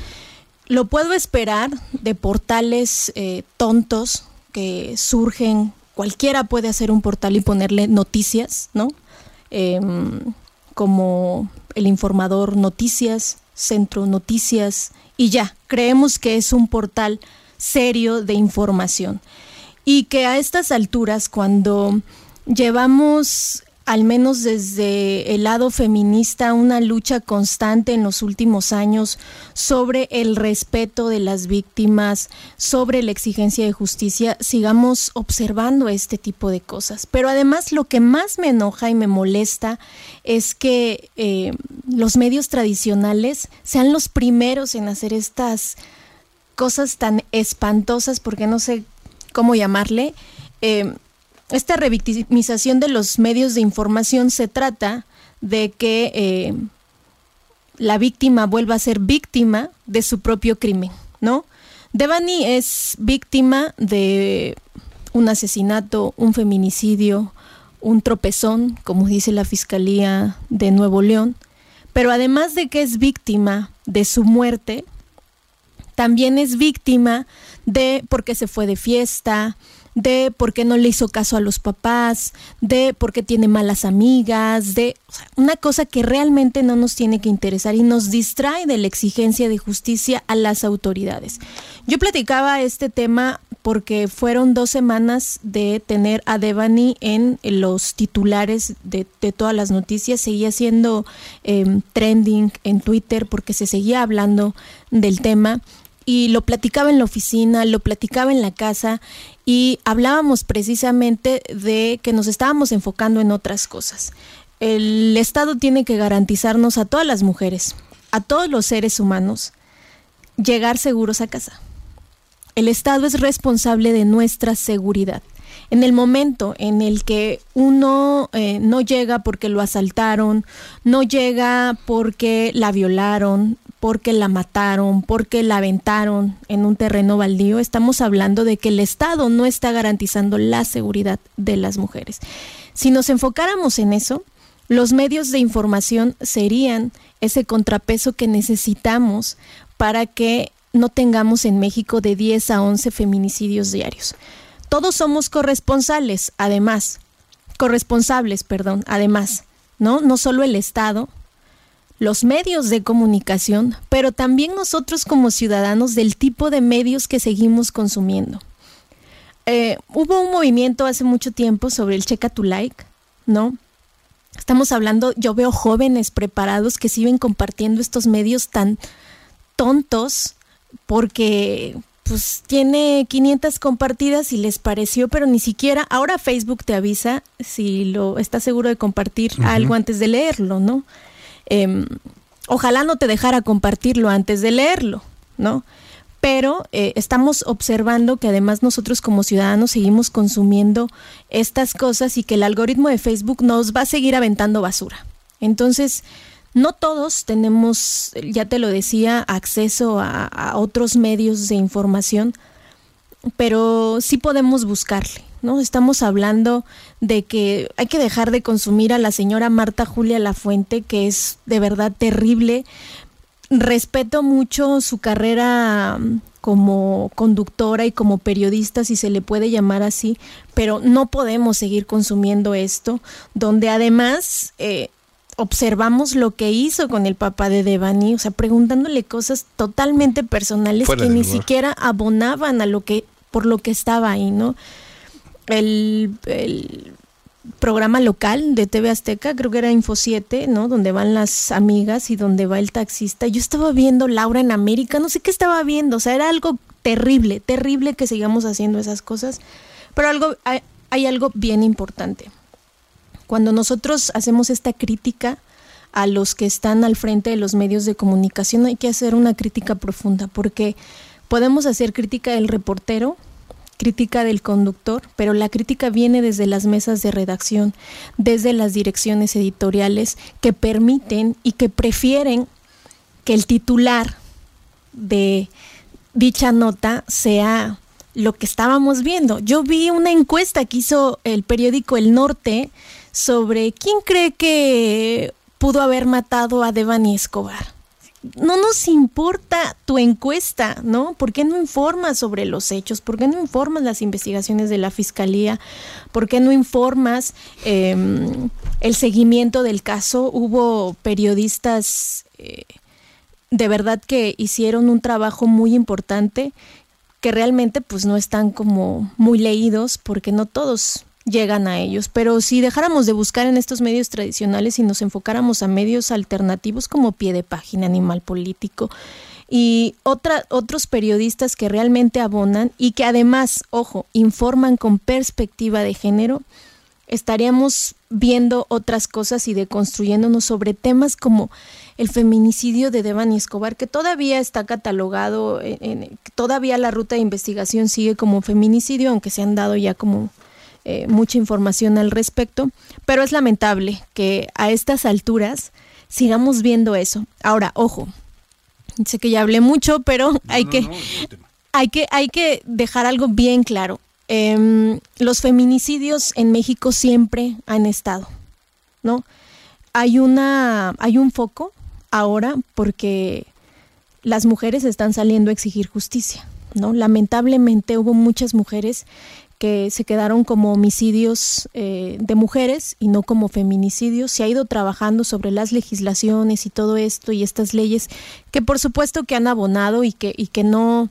Lo puedo esperar de portales eh, tontos que surgen. Cualquiera puede hacer un portal y ponerle noticias, ¿no? Em, como el informador Noticias, Centro Noticias, y ya, creemos que es un portal serio de información. Y que a estas alturas, cuando llevamos al menos desde el lado feminista, una lucha constante en los últimos años sobre el respeto de las víctimas, sobre la exigencia de justicia, sigamos observando este tipo de cosas. Pero además lo que más me enoja y me molesta es que eh, los medios tradicionales sean los primeros en hacer estas cosas tan espantosas, porque no sé cómo llamarle. Eh, esta revictimización de los medios de información se trata de que eh, la víctima vuelva a ser víctima de su propio crimen, ¿no? Devani es víctima de un asesinato, un feminicidio, un tropezón, como dice la Fiscalía de Nuevo León, pero además de que es víctima de su muerte, también es víctima de porque se fue de fiesta, de por qué no le hizo caso a los papás, de por qué tiene malas amigas, de una cosa que realmente no nos tiene que interesar y nos distrae de la exigencia de justicia a las autoridades. Yo platicaba este tema porque fueron dos semanas de tener a Devani en los titulares de, todas las noticias, seguía siendo em, trending en Twitter porque se seguía hablando del tema y lo platicaba en la oficina, lo platicaba en la casa y hablábamos precisamente de que nos estábamos enfocando en otras cosas. El Estado tiene que garantizarnos a todas las mujeres, a todos los seres humanos, llegar seguros a casa. El Estado es responsable de nuestra seguridad. En el momento en el que uno eh, no llega porque lo asaltaron, no llega porque la violaron, porque la mataron, porque la aventaron en un terreno baldío, estamos hablando de que el Estado no está garantizando la seguridad de las mujeres. Si nos enfocáramos en eso, los medios de información serían ese contrapeso que necesitamos para que no tengamos en México de 10 a 11 feminicidios diarios. Todos somos corresponsales, además, corresponsables, perdón, además, ¿no? No solo el Estado, los medios de comunicación, pero también nosotros como ciudadanos del tipo de medios que seguimos consumiendo. Eh, hubo un movimiento hace mucho tiempo sobre el checa to like, ¿no? Estamos hablando, yo veo jóvenes preparados que siguen compartiendo estos medios tan tontos porque pues tiene 500 compartidas y les pareció, pero ni siquiera, ahora Facebook te avisa si lo estás seguro de compartir algo antes de leerlo, ¿no? Em, ojalá no te dejara compartirlo antes de leerlo, ¿no? Pero eh, estamos observando que además nosotros como ciudadanos seguimos consumiendo estas cosas y que el algoritmo de Facebook nos va a seguir aventando basura. Entonces, no todos tenemos, ya te lo decía, acceso a, a otros medios de información, pero sí podemos buscarle. ¿No? Estamos hablando de que hay que dejar de consumir a la señora Marta Julia Lafuente, que es de verdad terrible. Respeto mucho su carrera mm, como conductora y como periodista, si se le puede llamar así, pero no podemos seguir consumiendo esto, donde además eh, observamos lo que hizo con el papá de Devani, o sea, preguntándole cosas totalmente personales que ni siquiera abonaban a lo que por lo que estaba ahí, ¿no? El, programa local de TV Azteca, creo que era Info 7, ¿no? Donde van las amigas y donde va el taxista. Yo estaba viendo Laura en América, no sé qué estaba viendo, o sea, era algo terrible, terrible que sigamos haciendo esas cosas, pero algo hay, hay algo bien importante. Cuando nosotros hacemos esta crítica a los que están al frente de los medios de comunicación, hay que hacer una crítica profunda, porque podemos hacer crítica del reportero, crítica del conductor, pero la crítica viene desde las mesas de redacción, desde las direcciones editoriales que permiten y que prefieren que el titular de dicha nota sea lo que estábamos viendo. Yo vi una encuesta que hizo el periódico El Norte sobre quién cree que pudo haber matado a Devani Escobar no nos importa tu encuesta, ¿no? ¿Por qué no informas sobre los hechos? ¿Por qué no informas las investigaciones de la fiscalía? ¿Por qué no informas em, el seguimiento del caso? Hubo periodistas eh, de verdad que hicieron un trabajo muy importante que realmente pues no están como muy leídos porque no todos llegan a ellos. Pero si dejáramos de buscar en estos medios tradicionales y nos enfocáramos a medios alternativos como Pie de Página, Animal Político y otros periodistas que realmente abonan y que además, ojo, informan con perspectiva de género, estaríamos viendo otras cosas y deconstruyéndonos sobre temas como el feminicidio de Devani Escobar, que todavía está catalogado, en, todavía la ruta de investigación sigue como feminicidio, aunque se han dado ya como eh, mucha información al respecto, pero es lamentable que a estas alturas sigamos viendo eso. Ahora, ojo, sé que ya hablé mucho, pero hay, que, hay, que, hay que dejar algo bien claro. Em, los feminicidios en México siempre han estado, ¿no? Hay, una, hay un foco ahora porque las mujeres están saliendo a exigir justicia, ¿no? Lamentablemente hubo muchas mujeres que se quedaron como homicidios eh, de mujeres y no como feminicidios. Se ha ido trabajando sobre las legislaciones y todo esto y estas leyes que por supuesto que han abonado y que, y que no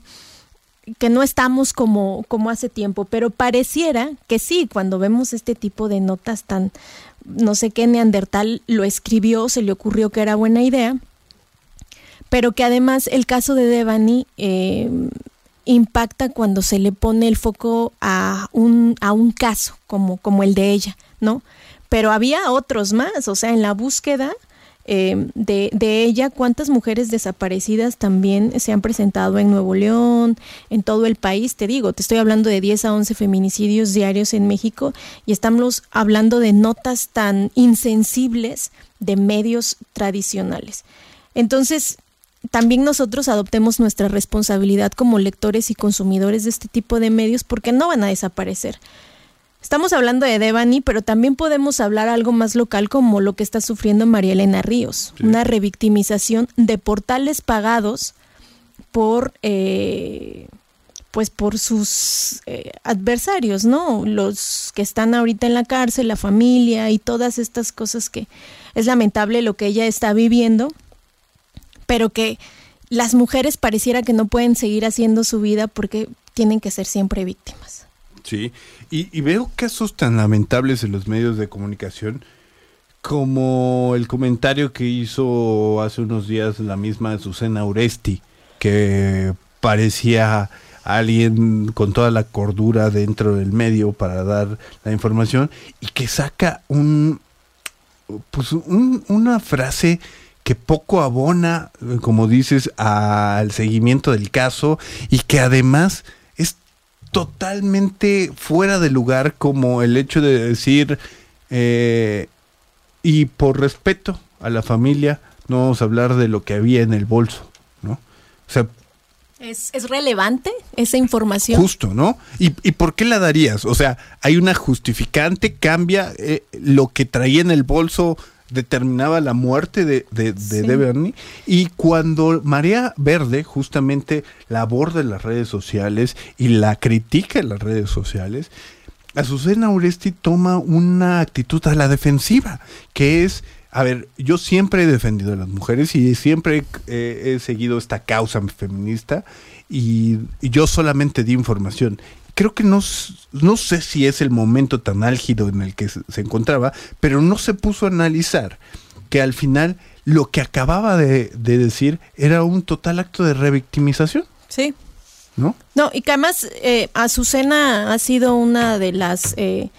que no estamos como, como hace tiempo, pero pareciera que sí, cuando vemos este tipo de notas tan, no sé qué Neandertal lo escribió, se le ocurrió que era buena idea, pero que además el caso de Devani eh, impacta cuando se le pone el foco a un, a un caso como, como el de ella, ¿no? Pero había otros más, o sea, en la búsqueda eh, de, de, ella, cuántas mujeres desaparecidas también se han presentado en Nuevo León, en todo el país, te digo, te estoy hablando de 10 a 11 feminicidios diarios en México y estamos hablando de notas tan insensibles de medios tradicionales. Entonces, también nosotros adoptemos nuestra responsabilidad como lectores y consumidores de este tipo de medios porque no van a desaparecer. Estamos hablando de Devani, pero también podemos hablar algo más local como lo que está sufriendo María Elena Ríos, una revictimización de portales pagados por eh, pues por sus eh, adversarios, ¿no? Los que están ahorita en la cárcel, la familia y todas estas cosas que es lamentable lo que ella está viviendo, pero que las mujeres pareciera que no pueden seguir haciendo su vida porque tienen que ser siempre víctimas. Sí, y, veo casos tan lamentables en los medios de comunicación como el comentario que hizo hace unos días la misma Susana Uresti, que parecía alguien con toda la cordura dentro del medio para dar la información y que saca un pues una frase que poco abona, como dices, al seguimiento del caso y que además es totalmente fuera de lugar como el hecho de decir, eh, y por respeto a la familia, no vamos a hablar de lo que había en el bolso, ¿no? O sea, ¿Es, relevante esa información? Justo, ¿no? ¿Y, por qué la darías? O sea, hay una justificante, cambia eh, lo que traía en el bolso determinaba la muerte de, de, de, Y cuando María Verde justamente la aborda en las redes sociales y la critica en las redes sociales, Azucena Uresti toma una actitud a la defensiva, que es, a ver, yo siempre he defendido a las mujeres y siempre he seguido esta causa feminista y, y yo solamente di información creo que no, no sé si es el momento tan álgido en el que se, encontraba, pero no se puso a analizar que al final lo que acababa de, decir era un total acto de revictimización. Sí. ¿No? No, y que además eh, Azucena ha sido una de las eh,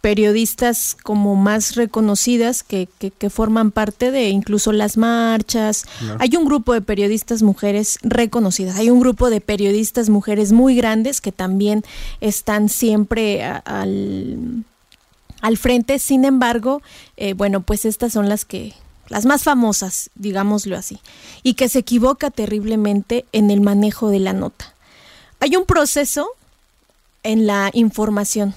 periodistas como más reconocidas que, que, forman parte de incluso las marchas. Hay un grupo de periodistas mujeres reconocidas, hay un grupo de periodistas mujeres muy grandes que también están siempre al, al frente. Sin embargo, eh, bueno, pues estas son las que las más famosas, digámoslo así, y que se equivoca terriblemente en el manejo de la nota. Hay un proceso en la información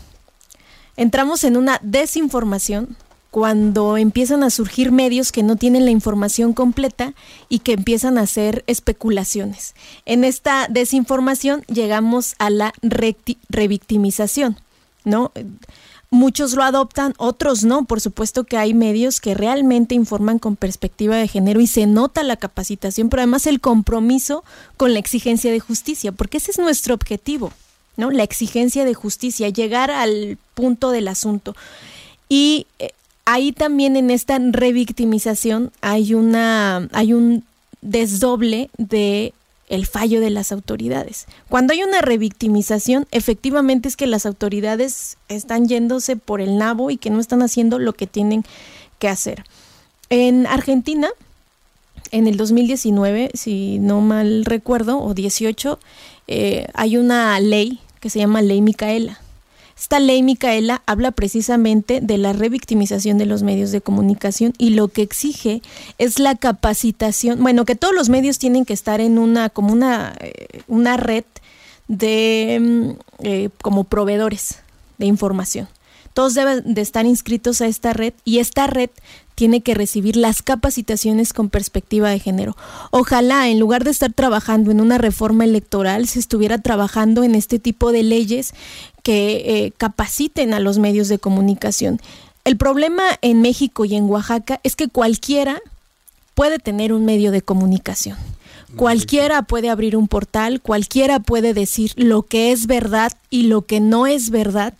entramos en una desinformación cuando empiezan a surgir medios que no tienen la información completa y que empiezan a hacer especulaciones. En esta desinformación llegamos a la revictimización, ¿no? Muchos lo adoptan, otros no. Por supuesto que hay medios que realmente informan con perspectiva de género y se nota la capacitación, pero además el compromiso con la exigencia de justicia, porque ese es nuestro objetivo. ¿No? La exigencia de justicia, llegar al punto del asunto. Y eh, ahí también en esta revictimización hay una hay un desdoble de el fallo de las autoridades. Cuando hay una revictimización, efectivamente es que las autoridades están yéndose por el nabo y que no están haciendo lo que tienen que hacer. En Argentina, en el 2019, si no mal recuerdo, o 18, eh, hay una ley que se llama Ley Micaela. Esta ley Micaela habla precisamente de la revictimización de los medios de comunicación y lo que exige es la capacitación, bueno, que todos los medios tienen que estar en una como una, eh, una red de mm, eh, como proveedores de información. Todos deben de estar inscritos a esta red y esta red tiene que recibir las capacitaciones con perspectiva de género. Ojalá, en lugar de estar trabajando en una reforma electoral, se estuviera trabajando en este tipo de leyes que eh, capaciten a los medios de comunicación. El problema en México y en Oaxaca es que cualquiera puede tener un medio de comunicación. Cualquiera puede abrir un portal, cualquiera puede decir lo que es verdad y lo que no es verdad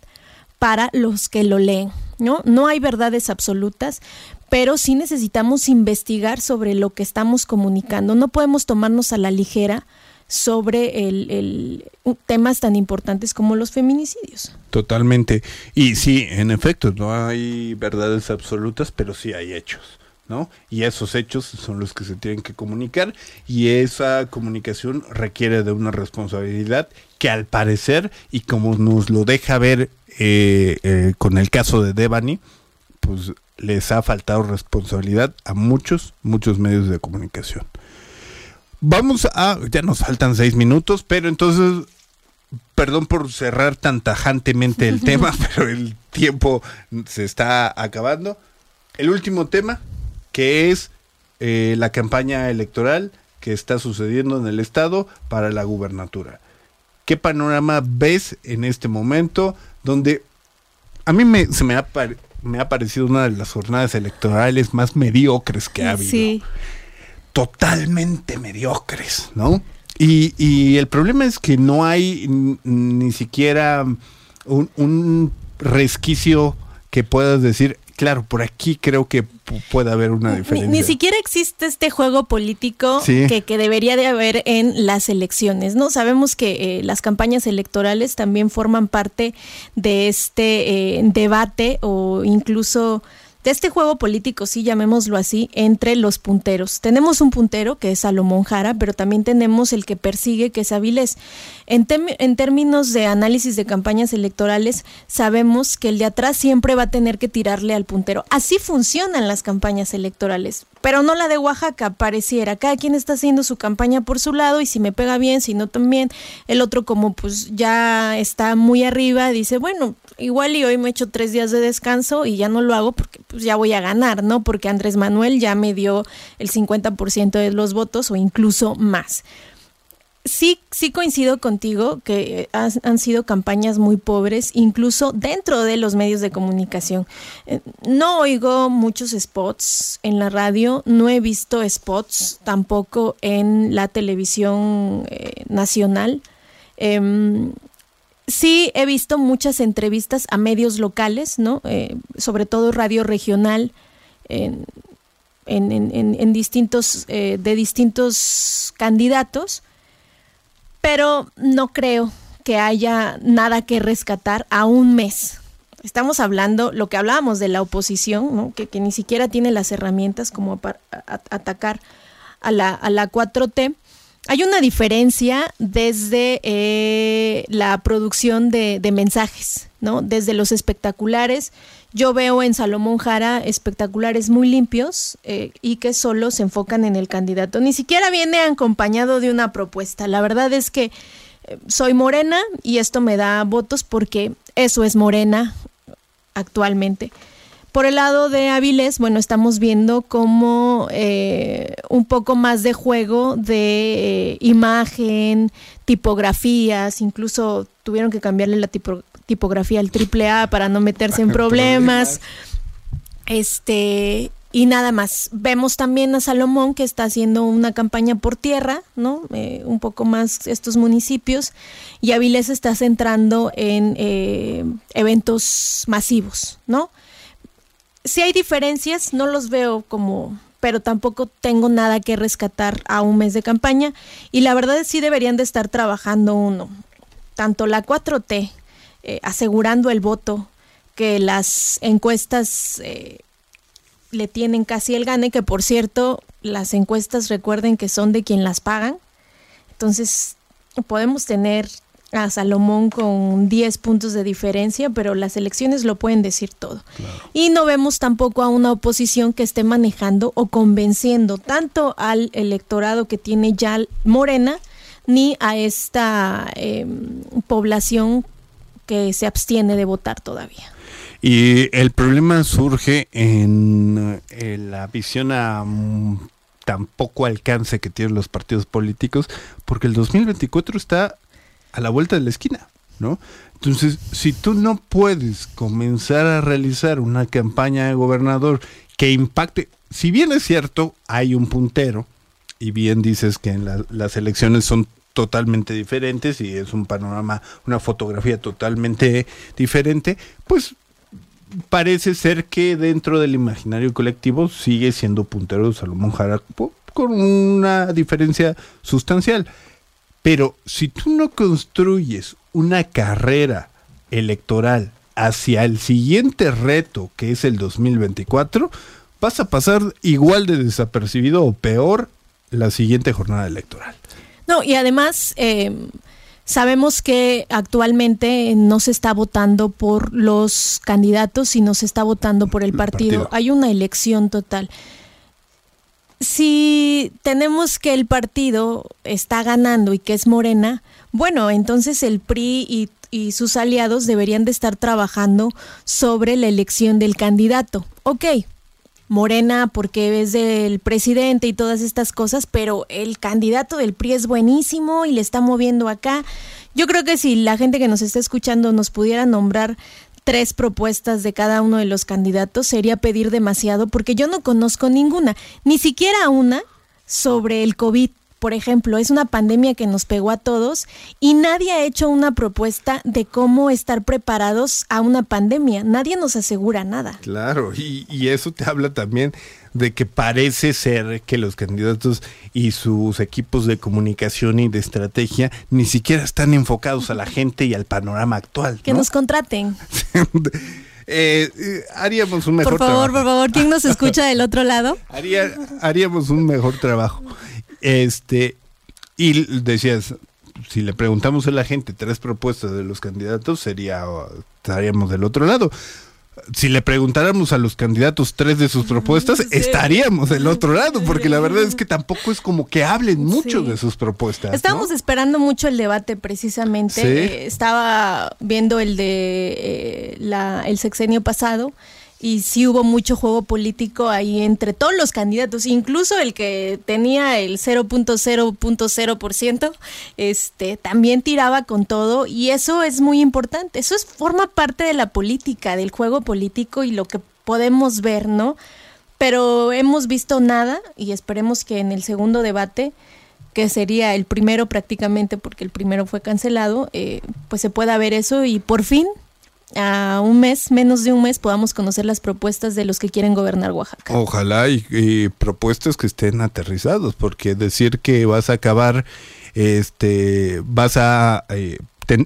para los que lo leen. ¿no? No hay verdades absolutas, pero sí necesitamos investigar sobre lo que estamos comunicando. No podemos tomarnos a la ligera sobre el, temas tan importantes como los feminicidios. Totalmente. Y sí, en efecto, no hay verdades absolutas, pero sí hay hechos. ¿no? Y esos hechos son los que se tienen que comunicar y esa comunicación requiere de una responsabilidad que al parecer, y como nos lo deja ver eh, eh, con el caso de Devani, pues les ha faltado responsabilidad a muchos, muchos medios de comunicación. Vamos a, ya nos faltan seis minutos, pero entonces, perdón por cerrar tan tajantemente el tema, pero el tiempo se está acabando. El último tema, que es eh, la campaña electoral que está sucediendo en el estado para la gubernatura. ¿Qué panorama ves en este momento donde a mí me, se me ha me ha parecido una de las jornadas electorales más mediocres que ha habido. Sí. Totalmente mediocres, ¿no? Y, y, el problema es que no hay ni siquiera un, un resquicio que puedas decir, claro, por aquí creo que puede haber una diferencia. Ni, siquiera existe este juego político que, debería de haber en las elecciones, ¿no? Sabemos que eh, las campañas electorales también forman parte de este eh, debate o incluso de este juego político, sí, llamémoslo así, entre los punteros. Tenemos un puntero que es Salomón Jara, pero también tenemos el que persigue, que es Avilés. En, en términos de análisis de campañas electorales, sabemos que el de atrás siempre va a tener que tirarle al puntero. Así funcionan las campañas electorales, pero no la de Oaxaca, pareciera. Cada quien está haciendo su campaña por su lado y si me pega bien, si no también. El otro como pues ya está muy arriba, dice, bueno, igual y hoy me he hecho tres días de descanso y ya no lo hago porque pues ya voy a ganar, ¿no? Porque Andrés Manuel ya me dio el 50% de los votos o incluso más. Sí, sí coincido contigo que han sido campañas muy pobres, incluso dentro de los medios de comunicación. Eh, no oigo muchos spots en la radio, no he visto spots tampoco en la televisión eh, nacional. Em, sí he visto muchas entrevistas a medios locales, ¿no? Eh, sobre todo radio regional, en, distintos, eh, de distintos candidatos, pero no creo que haya nada que rescatar a un mes. Estamos hablando, lo que hablábamos de la oposición, ¿no? que, ni siquiera tiene las herramientas como para atacar a la, a la 4T hay una diferencia desde eh, la producción de, mensajes, ¿no? Desde los espectaculares. Yo veo en Salomón Jara espectaculares muy limpios eh, y que solo se enfocan en el candidato. Ni siquiera viene acompañado de una propuesta. La verdad es que eh, soy morena y esto me da votos porque eso es morena actualmente. Por el lado de Avilés, bueno, estamos viendo como eh, un poco más de juego de eh, imagen, tipografías, incluso tuvieron que cambiarle la tipografía al triple A para no meterse en problemas. Este, y nada más. Vemos también a Salomón que está haciendo una campaña por tierra, ¿no? Eh, un poco más estos municipios. Y Avilés está centrando en eventos masivos, ¿no? Si hay diferencias, no los veo como, pero tampoco tengo nada que rescatar a un mes de campaña. Y la verdad es sí deberían de estar trabajando uno, tanto la 4T, eh, asegurando el voto, que las encuestas eh, le tienen casi el gane, que por cierto, las encuestas recuerden que son de quien las pagan, entonces podemos tener a Salomón con 10 puntos de diferencia, pero las elecciones lo pueden decir todo. Y no vemos tampoco a una oposición que esté manejando o convenciendo tanto al electorado que tiene ya Morena, ni a esta em, población que se abstiene de votar todavía. Y el problema surge en, eh, la visión a mm, tan poco alcance que tienen los partidos políticos, porque el 2024 está a la vuelta de la esquina, ¿no? Entonces, si tú no puedes comenzar a realizar una campaña de gobernador que impacte, si bien es cierto, hay un puntero, y bien dices que en las elecciones son totalmente diferentes y es un panorama, una fotografía totalmente diferente, pues parece ser que dentro del imaginario colectivo sigue siendo puntero Salomón Jara con una diferencia sustancial. Pero si tú no construyes una carrera electoral hacia el siguiente reto, que es el 2024, vas a pasar igual de desapercibido o peor la siguiente jornada electoral. No, y además eh, sabemos que actualmente no se está votando por los candidatos, sino se está votando por el partido. Hay una elección total si tenemos que el partido está ganando y que es Morena, bueno, entonces el PRI y, sus aliados deberían de estar trabajando sobre la elección del candidato. Ok, Morena porque es del presidente y todas estas cosas, pero el candidato del PRI es buenísimo y le está moviendo acá. Yo creo que si la gente que nos está escuchando nos pudiera nombrar tres propuestas de cada uno de los candidatos sería pedir demasiado porque yo no conozco ninguna, ni siquiera una sobre el COVID por ejemplo, es una pandemia que nos pegó a todos y nadie ha hecho una propuesta de cómo estar preparados a una pandemia. Nadie nos asegura nada. Claro, y, eso te habla también de que parece ser que los candidatos y sus equipos de comunicación y de estrategia ni siquiera están enfocados a la gente y al panorama actual. Que nos contraten. Eh, eh, haríamos un mejor trabajo. Por favor, por favor, ¿quién nos escucha del otro lado? haríamos un mejor trabajo. Este, y decías, si le preguntamos a la gente tres propuestas de los candidatos, sería, estaríamos del otro lado. Si le preguntáramos a los candidatos tres de sus propuestas, estaríamos del otro lado, porque la verdad es que tampoco es como que hablen mucho de sus propuestas. Estábamos esperando mucho el debate precisamente. Eh, estaba viendo el de eh, la, el sexenio pasado y sí hubo mucho juego político ahí entre todos los candidatos, incluso el que tenía el 0.0.0%, este también tiraba con todo y eso es muy importante. Eso es forma parte de la política, del juego político y lo que podemos ver, ¿no? Pero hemos visto nada y esperemos que en el segundo debate que sería el primero prácticamente porque el primero fue cancelado, eh, pues se pueda ver eso y por fin a un mes, menos de un mes, podamos conocer las propuestas de los que quieren gobernar Oaxaca. Ojalá y, propuestas que estén aterrizados, porque decir que vas a acabar, este, vas a... Eh,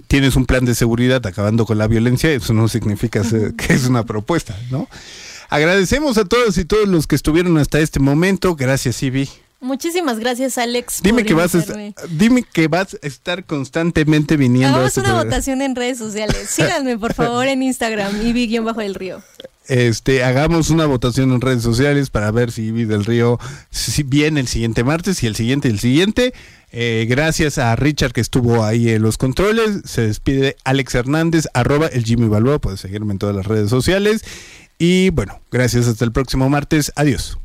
tienes un plan de seguridad acabando con la violencia, eso no significa que es una propuesta, ¿no? Agradecemos a todos y todos los que estuvieron hasta este momento. Gracias, Ibi. Muchísimas gracias, Alex. Dime que vas a dime que vas a estar constantemente viniendo. Hagamos este una votación en redes sociales. Síganme, por favor, en Instagram, Ivy bajo el río. Este, hagamos una votación en redes sociales para ver si Ivy del Río si viene el siguiente martes y el siguiente y el siguiente. Eh, gracias a Richard que estuvo ahí en los controles. Se despide Alex Hernández, arroba el Jimmy Balboa. Puedes seguirme en todas las redes sociales. Y bueno, gracias hasta el próximo martes. Adiós.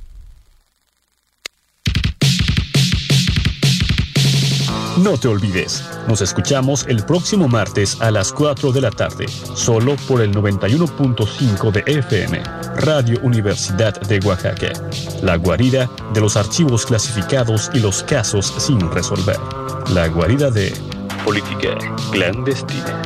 No te olvides, nos escuchamos el próximo martes a las 4 de la tarde, solo por el 91.5 de FM, Radio Universidad de Oaxaca, la guarida de los archivos clasificados y los casos sin resolver, la guarida de política clandestina.